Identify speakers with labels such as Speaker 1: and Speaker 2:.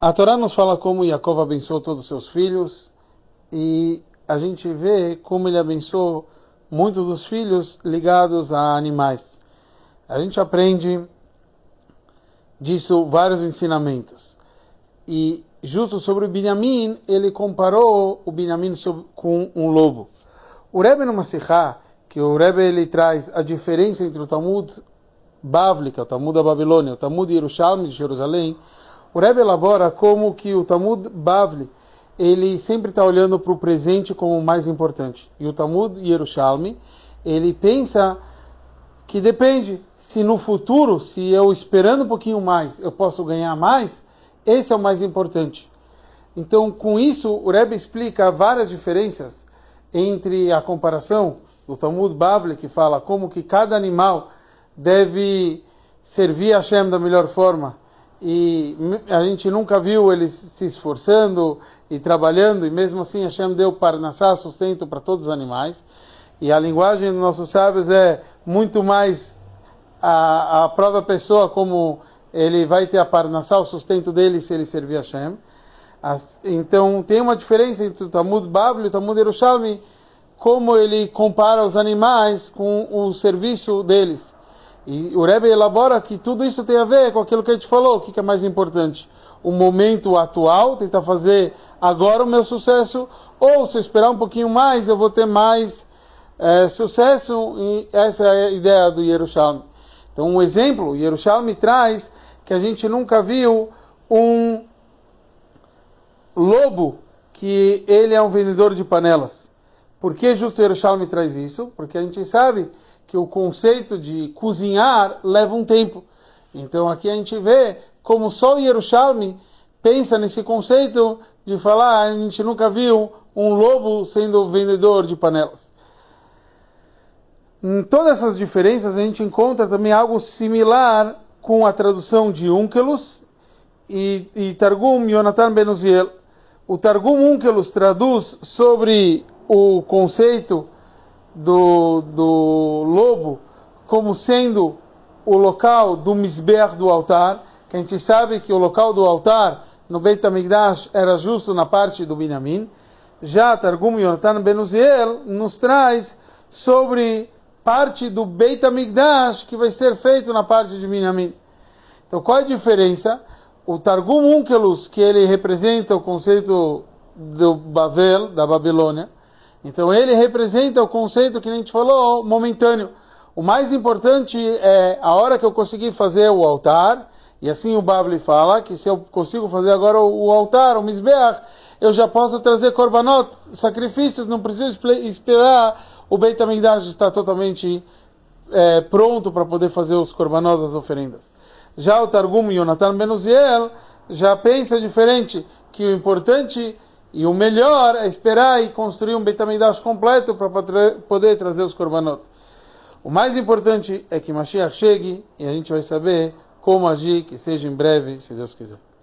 Speaker 1: A Torá nos fala como Yaakov abençoou todos os seus filhos e a gente vê como ele abençoou muitos dos filhos ligados a animais. A gente aprende disso vários ensinamentos. E justo sobre o Binyamin, ele comparou o Binyamin com um lobo. O Rebbe no Masihá, que o Rebbe ele traz a diferença entre o Talmud Bavli, que é o Talmud da Babilônia, o Talmud Yerushalmi de Jerusalém, o Rebbe elabora como que o Talmud Bavli, ele sempre está olhando para o presente como o mais importante. E o Talmud Yerushalmi, ele pensa que depende se no futuro, se eu esperando um pouquinho mais, eu posso ganhar mais, esse é o mais importante. Então, com isso, o Rebbe explica várias diferenças entre a comparação do Talmud Bavli, que fala como que cada animal deve servir a Hashem da melhor forma, e a gente nunca viu eles se esforçando e trabalhando, e mesmo assim Hashem deu parnassá, sustento para todos os animais. E a linguagem dos nossos sábios é muito mais a, a própria pessoa, como ele vai ter a parnassá, o sustento dele, se ele servir a Hashem. As, então tem uma diferença entre o Talmud Bavli e o Talmud Yerushalmi, como ele compara os animais com o serviço deles. E o Rebbe elabora que tudo isso tem a ver com aquilo que a gente falou, o que é mais importante? O momento atual, tentar fazer agora o meu sucesso, ou se eu esperar um pouquinho mais, eu vou ter mais é, sucesso, e essa é a ideia do Yerushalmi. Então, um exemplo, o Yerushalmi traz que a gente nunca viu um lobo que ele é um vendedor de panelas. Por que justo Yerushalmi traz isso? Porque a gente sabe que o conceito de cozinhar leva um tempo. Então aqui a gente vê como só o Yerushalmi pensa nesse conceito de falar, a gente nunca viu um lobo sendo vendedor de panelas. Em todas essas diferenças a gente encontra também algo similar com a tradução de Unkelus e, e Targum Yonatan Benuziel. O Targum Unkelus traduz sobre o conceito do, do lobo como sendo o local do misber do altar, que a gente sabe que o local do altar no Beit HaMikdash era justo na parte do Binyamin. Já Targum Yonatan Benuziel nos traz sobre parte do Beit HaMikdash que vai ser feito na parte de Binyamin. Então qual é a diferença? O Targum Unkelus, que ele representa o conceito do Babel, da Babilônia, então ele representa o conceito que a gente falou, momentâneo. O mais importante é a hora que eu conseguir fazer o altar, e assim o Babli fala, que se eu consigo fazer agora o altar, o Mizbeach, eu já posso trazer korbanot, sacrifícios, não preciso esperar o Beit HaMikdash estar totalmente é, pronto para poder fazer os korbanot, as oferendas. Já o Targum Yonatan Benuziel já pensa diferente, que o importante e o melhor é esperar e construir um Betamidash completo para poder trazer os korbanot. O mais importante é que Mashiach chegue e a gente vai saber como agir, que seja em breve, se Deus quiser.